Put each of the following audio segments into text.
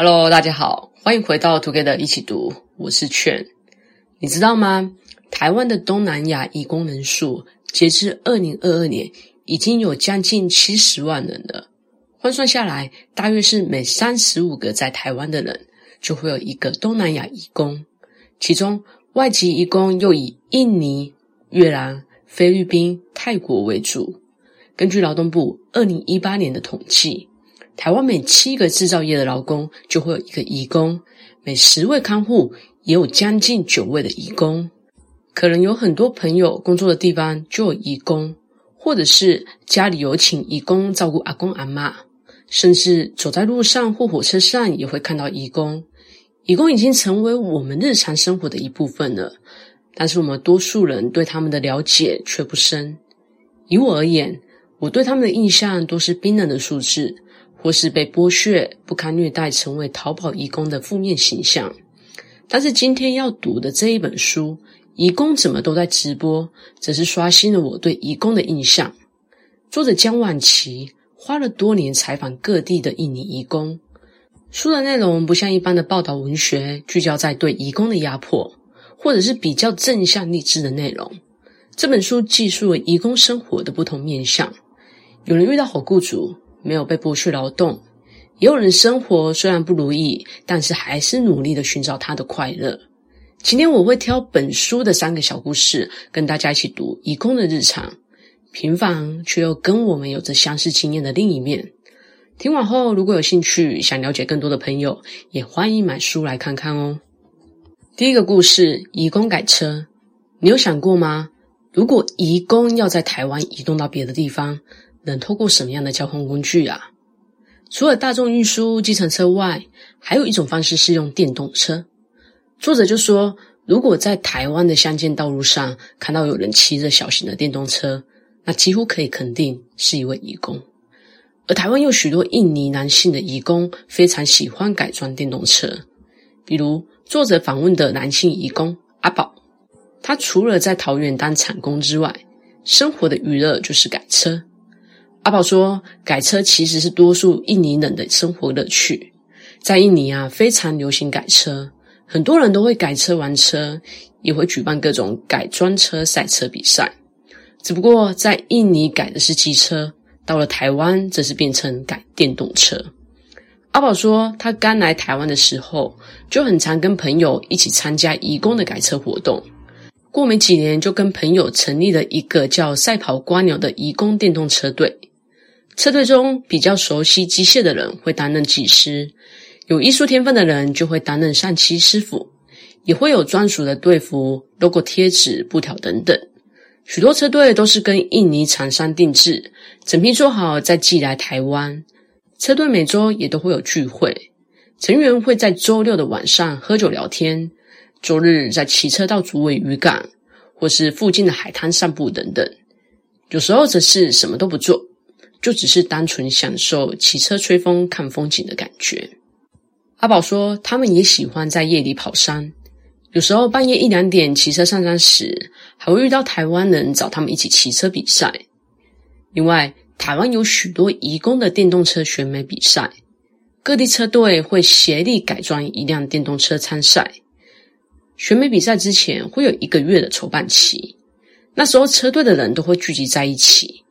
Hello，大家好，欢迎回到 Together 一起读，我是券。你知道吗？台湾的东南亚移工人数，截至二零二二年，已经有将近七十万人了。换算下来，大约是每三十五个在台湾的人，就会有一个东南亚移工。其中，外籍移工又以印尼、越南、菲律宾、泰国为主。根据劳动部二零一八年的统计，台湾每七个制造业的劳工就会有一个义工，每十位看护也有将近九位的义工。可能有很多朋友工作的地方就有义工，或者是家里有请义工照顾阿公阿嬷，甚至走在路上或火车上也会看到义工。义工已经成为我们日常生活的一部分了，但是我们多数人对他们的了解却不深。以我而言，我对他们的印象都是冰冷的数字，或是被剥削、不堪虐待，成为逃跑移工的负面形象。但是今天要读的这一本书《移工怎么都在直播》，则是刷新了我对移工的印象。作者江婉琪花了多年采访各地的印尼移工。书的内容不像一般的报道文学，聚焦在对移工的压迫，或者是比较正向励志的内容。这本书记述了移工生活的不同面向。有人遇到好雇主，没有被剥削劳动；也有人生活虽然不如意，但是还是努力的寻找他的快乐。今天我会挑本书的三个小故事，跟大家一起读移工的日常，平凡却又跟我们有着相似经验的另一面。听完后，如果有兴趣想了解更多的朋友，也欢迎买书来看看哦。第一个故事：移工改车。你有想过吗？如果移工要在台湾移动到别的地方，能透过什么样的交通工具啊？除了大众运输、计程车外，还有一种方式是用电动车。作者就说，如果在台湾的乡间道路上看到有人骑着小型的电动车，那几乎可以肯定是一位义工。而台湾有许多印尼男性的义工，非常喜欢改装电动车。比如作者访问的男性义工阿宝，他除了在桃园当厂工之外，生活的娱乐就是改车。阿宝说，改车其实是多数印尼人的生活乐趣。在印尼啊，非常流行改车，很多人都会改车玩车，也会举办各种改装车赛车比赛。只不过在印尼改的是机车。到了台湾，则是变成改电动车。阿宝说，他刚来台湾的时候，就很常跟朋友一起参加义工的改车活动。过没几年，就跟朋友成立了一个叫“赛跑蜗牛”的义工电动车队。车队中比较熟悉机械的人会担任技师，有艺术天分的人就会担任上漆师傅，也会有专属的队服、logo 贴纸、布条等等。许多车队都是跟印尼厂商定制，整批做好再寄来台湾。车队每周也都会有聚会，成员会在周六的晚上喝酒聊天，周日再骑车到竹尾渔港或是附近的海滩散步等等。有时候则是什么都不做，就只是单纯享受骑车吹风看风景的感觉。阿宝说，他们也喜欢在夜里跑山。有时候半夜一两点骑车上山时，还会遇到台湾人找他们一起骑车比赛。另外，台湾有许多移工的电动车选美比赛，各地车队会协力改装一辆电动车参赛。选美比赛之前会有一个月的筹办期，那时候车队的人都会聚集在一起，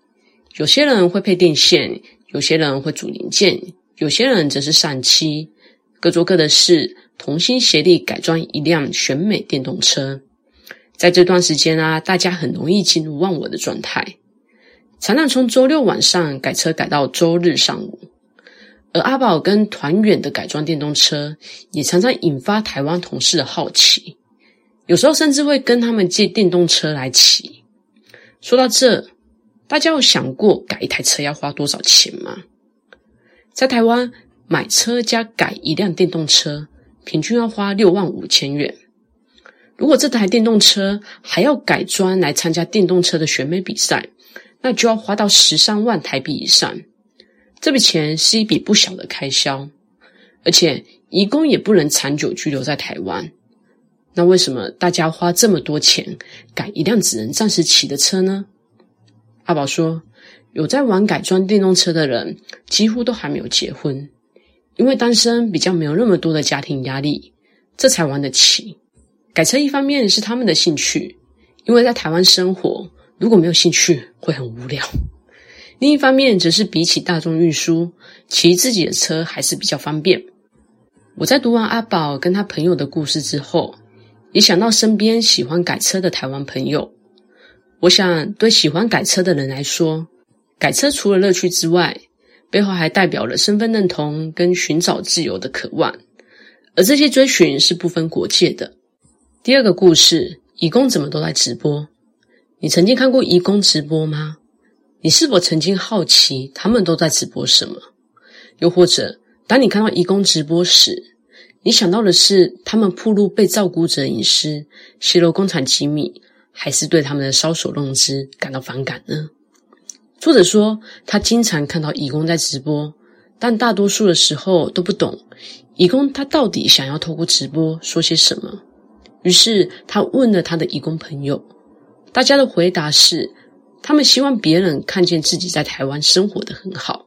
有些人会配电线，有些人会组零件，有些人则是上漆，各做各的事。同心协力改装一辆选美电动车，在这段时间啊，大家很容易进入忘我的状态，常常从周六晚上改车改到周日上午。而阿宝跟团远的改装电动车，也常常引发台湾同事的好奇，有时候甚至会跟他们借电动车来骑。说到这，大家有想过改一台车要花多少钱吗？在台湾买车加改一辆电动车，平均要花六万五千元。如果这台电动车还要改装来参加电动车的选美比赛，那就要花到十三万台币以上。这笔钱是一笔不小的开销，而且移工也不能长久居留在台湾。那为什么大家花这么多钱改一辆只能暂时骑的车呢？阿宝说，有在玩改装电动车的人，几乎都还没有结婚。因为单身比较没有那么多的家庭压力，这才玩得起。改车一方面是他们的兴趣，因为在台湾生活如果没有兴趣会很无聊；另一方面则是比起大众运输，骑自己的车还是比较方便。我在读完阿宝跟他朋友的故事之后，也想到身边喜欢改车的台湾朋友。我想，对喜欢改车的人来说，改车除了乐趣之外，背后还代表了身份认同跟寻找自由的渴望，而这些追寻是不分国界的。第二个故事，义工怎么都在直播？你曾经看过义工直播吗？你是否曾经好奇他们都在直播什么？又或者，当你看到义工直播时，你想到的是他们暴露被照顾者隐私、泄露工厂机密，还是对他们的搔首弄姿感到反感呢？作者说，他经常看到义工在直播，但大多数的时候都不懂义工他到底想要透过直播说些什么。于是他问了他的义工朋友，大家的回答是，他们希望别人看见自己在台湾生活得很好。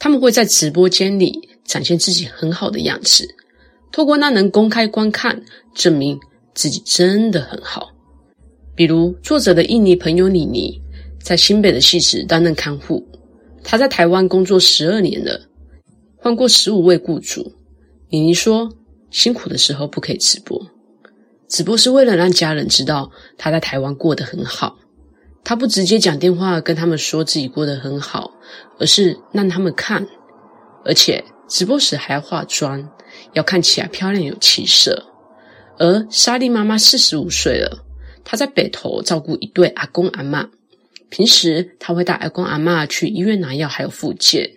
他们会在直播间里展现自己很好的样子，透过那能公开观看，证明自己真的很好。比如作者的印尼朋友妮妮，在新北的戏子担任看护，她在台湾工作十二年了，换过十五位雇主。妮妮说，辛苦的时候不可以直播，直播是为了让家人知道她在台湾过得很好。他不直接讲电话跟他们说自己过得很好，而是让他们看，而且直播时还要化妆，要看起来漂亮有气色。而莎莉妈妈四十五岁了，她在北投照顾一对阿公阿嬷，平时她会带阿公阿嬷去医院拿药，还有复健。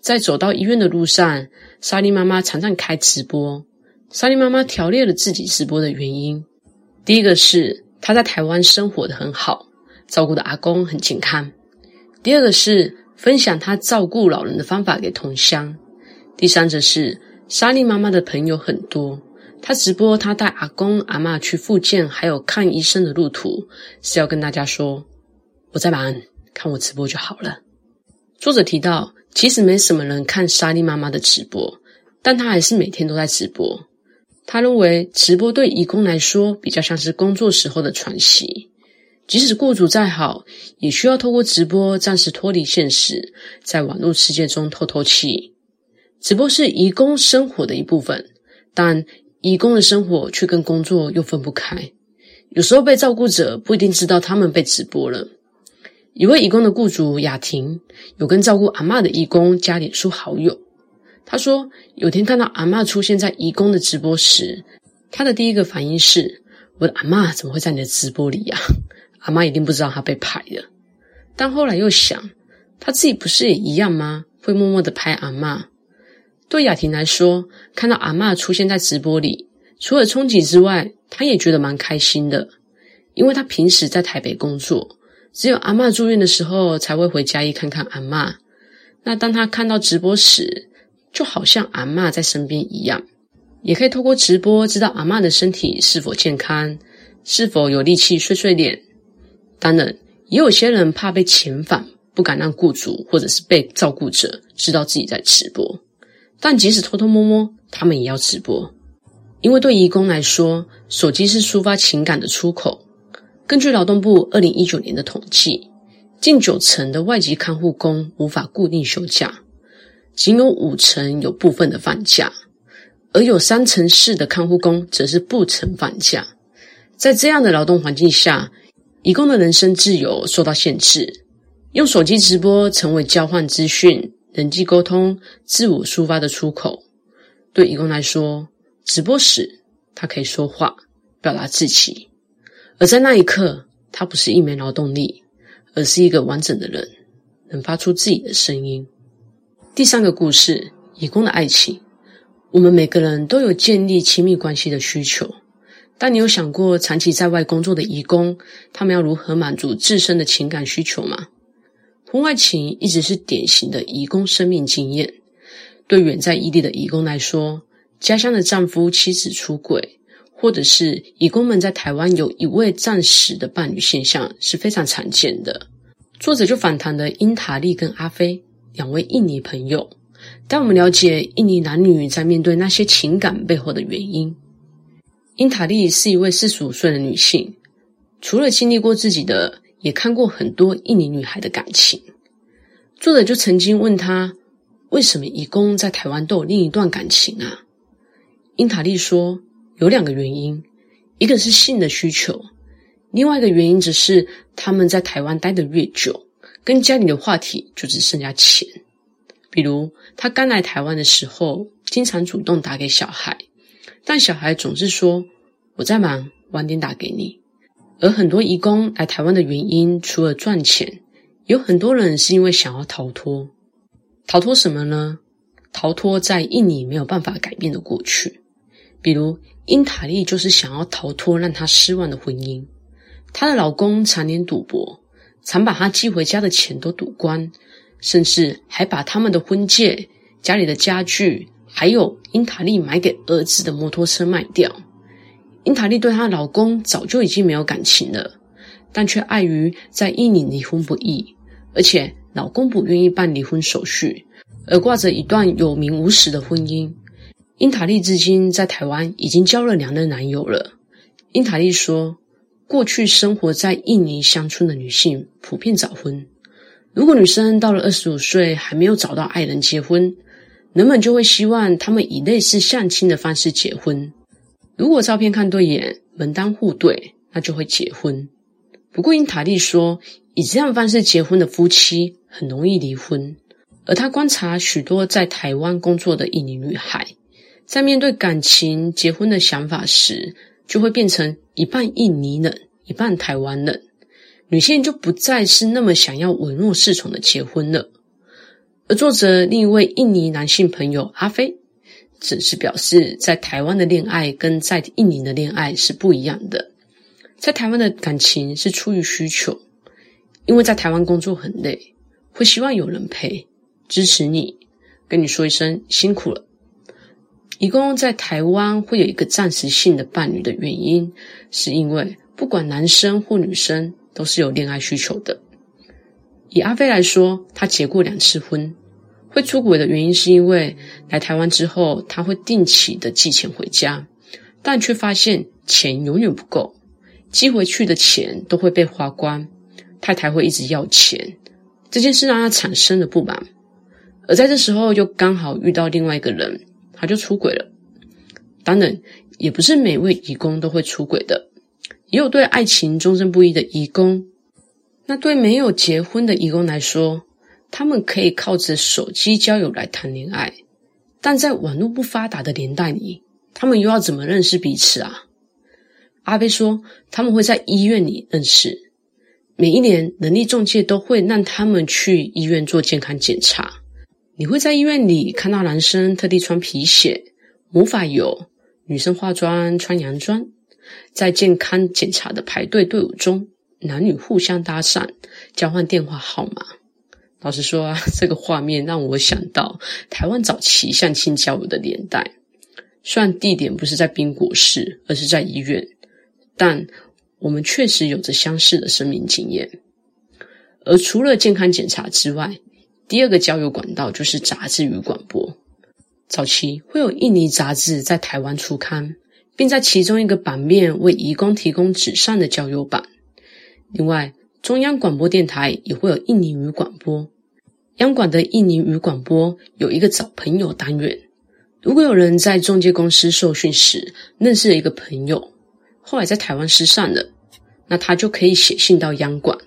在走到医院的路上，莎莉妈妈常常开直播。莎莉妈妈条列了自己直播的原因，第一个是她在台湾生活得很好。照顾的阿公很健康。第二个是分享她照顾老人的方法给同乡。第三则是莎莉妈妈的朋友很多，她直播她带阿公阿嬷去复健还有看医生的路途，是要跟大家说我在忙，看我直播就好了。作者提到，其实没什么人看莎莉妈妈的直播，但她还是每天都在直播。他认为直播对义工来说比较像是工作时候的喘息。即使雇主再好，也需要透过直播暂时脱离现实，在网络世界中透透气。直播是义工生活的一部分，但义工的生活却跟工作又分不开。有时候被照顾者不一定知道他们被直播了。一位义工的雇主雅婷有跟照顾阿嬷的义工加脸书好友，他说有天看到阿嬷出现在义工的直播时，他的第一个反应是：我的阿嬷怎么会在你的直播里呀？阿妈一定不知道他被拍了，但后来又想，他自己不是也一样吗？会默默的拍阿妈。对雅婷来说，看到阿妈出现在直播里，除了冲击之外，她也觉得蛮开心的，因为她平时在台北工作，只有阿妈住院的时候才会回嘉义看看阿妈。那当她看到直播时，就好像阿妈在身边一样，也可以透过直播知道阿妈的身体是否健康，是否有力气碎碎念。当然，也有些人怕被遣返，不敢让雇主或者是被照顾者知道自己在直播。但即使偷偷摸摸，他们也要直播，因为对义工来说，手机是抒发情感的出口。根据劳动部二零一九年的统计，近九成的外籍看护工无法固定休假，仅有五成有部分的放假，而有三成四的看护工则是不曾放假。在这样的劳动环境下，义工的人身自由受到限制，用手机直播成为交换资讯、人际沟通、自我抒发的出口。对义工来说，直播时他可以说话，表达自己，而在那一刻，他不是一枚劳动力，而是一个完整的人，能发出自己的声音。第三个故事：义工的爱情。我们每个人都有建立亲密关系的需求。但你有想过，长期在外工作的义工，他们要如何满足自身的情感需求吗？婚外情一直是典型的移工生命经验。对远在异地的移工来说，家乡的丈夫、妻子出轨，或者是移工们在台湾有一位暂时的伴侣现象是非常常见的。作者就访谈了英塔利跟阿飞两位印尼朋友，带我们了解印尼男女在面对那些情感背后的原因。英塔利是一位四十五岁的女性，除了经历过自己的，也看过很多印尼女孩的感情。作者就曾经问她，为什么义工在台湾都有另一段感情啊？英塔利说，有两个原因，一个是性的需求，另外一个原因则是他们在台湾待得越久，跟家里的话题就只剩下钱。比如，他刚来台湾的时候，经常主动打给小孩，但小孩总是说：“我在忙，晚点打给你。”而很多移工来台湾的原因，除了赚钱，有很多人是因为想要逃脱。逃脱什么呢？逃脱在印尼没有办法改变的过去。比如，英塔利就是想要逃脱让她失望的婚姻。她的老公常年赌博，常把她寄回家的钱都赌光。甚至还把他们的婚戒、家里的家具，还有英塔利买给儿子的摩托车卖掉。英塔利对她老公早就已经没有感情了，但却碍于在印尼离婚不易，而且老公不愿意办离婚手续，而挂着一段有名无实的婚姻。英塔利至今在台湾已经交了两任男友了。英塔利说，过去生活在印尼乡村的女性普遍早婚。如果女生到了二十五岁还没有找到爱人结婚，人们就会希望他们以类似相亲的方式结婚。如果照片看对眼，门当户对，那就会结婚。不过因塔利说，以这样方式结婚的夫妻很容易离婚。而他观察许多在台湾工作的印尼女孩，在面对感情、结婚的想法时，就会变成一半印尼人，一半台湾人。女性就不再是那么想要稳若侍从的结婚了，而作者另一位印尼男性朋友阿飞，只是表示，在台湾的恋爱跟在印尼的恋爱是不一样的。在台湾的感情是出于需求，因为在台湾工作很累，会希望有人陪，支持你，跟你说一声辛苦了。一共在台湾会有一个暂时性的伴侣的原因，是因为不管男生或女生。都是有恋爱需求的。以阿飞来说，他结过两次婚，会出轨的原因是因为来台湾之后，他会定期的寄钱回家，但却发现钱永远不够，寄回去的钱都会被花光，太太会一直要钱，这件事让他产生了不满。而在这时候，又刚好遇到另外一个人，他就出轨了。当然，也不是每位义工都会出轨的。也有对爱情忠贞不一的义工，那对没有结婚的义工来说，他们可以靠着手机交友来谈恋爱，但在网络不发达的年代里，他们又要怎么认识彼此啊？阿飞说，他们会在医院里认识，每一年人力中介都会让他们去医院做健康检查，你会在医院里看到男生特地穿皮鞋、魔法油，女生化妆穿洋装。在健康检查的排队队伍中，男女互相搭讪，交换电话号码。老实说啊，这个画面让我想到台湾早期相亲交友的年代。虽然地点不是在宾果市，而是在医院，但我们确实有着相似的生命经验。而除了健康检查之外，第二个交友管道就是杂志与广播。早期会有印尼杂志在台湾出刊。并在其中一个版面为移工提供纸上的交友版。另外，中央广播电台也会有印尼语广播。央广的印尼语广播有一个找朋友单元。如果有人在中介公司受训时认识了一个朋友，后来在台湾失散了，那他就可以写信到央广，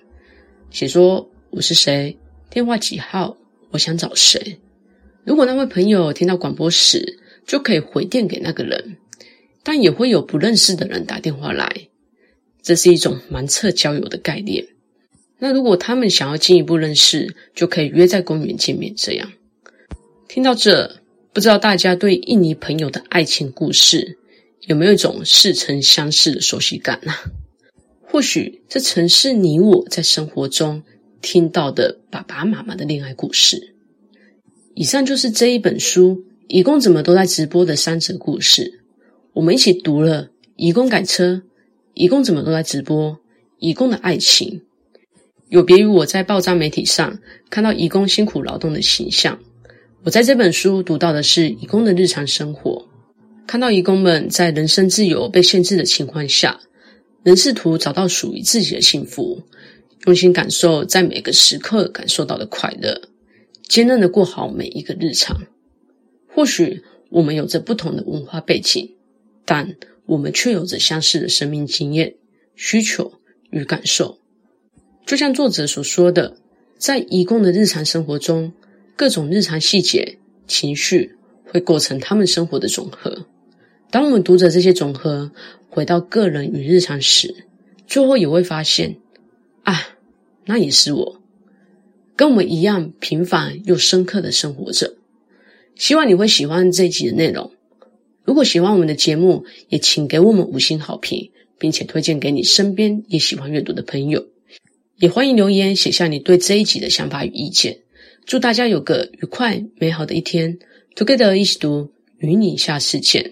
写说我是谁，电话几号，我想找谁。如果那位朋友听到广播时，就可以回电给那个人。但也会有不认识的人打电话来，这是一种盲测交友的概念。那如果他们想要进一步认识，就可以约在公园见面。这样，听到这，不知道大家对印尼朋友的爱情故事有没有一种似曾相识的熟悉感呢？或许这曾是你我在生活中听到的爸爸妈妈的恋爱故事。以上就是这一本书，移工怎么都在直播的三则故事。我们一起读了《移工改车》，移工怎么都在直播，移工的爱情，有别于我在报章媒体上看到移工辛苦劳动的形象，我在这本书读到的是移工的日常生活，看到移工们在人身自由被限制的情况下，仍试图找到属于自己的幸福，用心感受在每个时刻感受到的快乐，坚韧的过好每一个日常。或许我们有着不同的文化背景，但我们却有着相似的生命经验、需求与感受。就像作者所说的，在移工的日常生活中，各种日常细节、情绪会构成他们生活的总和。当我们读着这些总和，回到个人与日常时，最后也会发现，啊，那也是我，跟我们一样平凡又深刻的生活着。希望你会喜欢这一集的内容。如果喜欢我们的节目，也请给我们五星好评，并且推荐给你身边也喜欢阅读的朋友。也欢迎留言写下你对这一集的想法与意见。祝大家有个愉快美好的一天！Together 一起读，与你下次见。